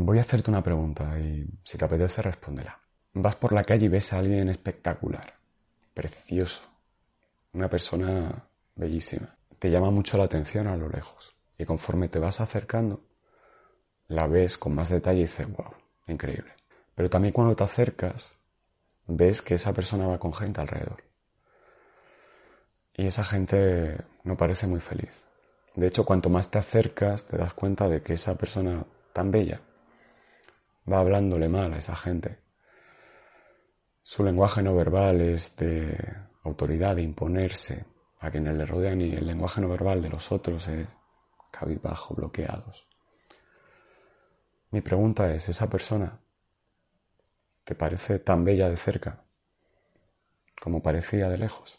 Voy a hacerte una pregunta y si te apetece respóndela. Vas por la calle y ves a alguien espectacular, precioso, una persona bellísima. Te llama mucho la atención a lo lejos y conforme te vas acercando, la ves con más detalle y dices, wow, increíble. Pero también cuando te acercas, ves que esa persona va con gente alrededor. Y esa gente no parece muy feliz. De hecho, cuanto más te acercas, te das cuenta de que esa persona tan bella va hablándole mal a esa gente. Su lenguaje no verbal es de autoridad, de imponerse a quienes le rodean y el lenguaje no verbal de los otros es cabizbajo, bloqueados. Mi pregunta es, ¿esa persona te parece tan bella de cerca como parecía de lejos?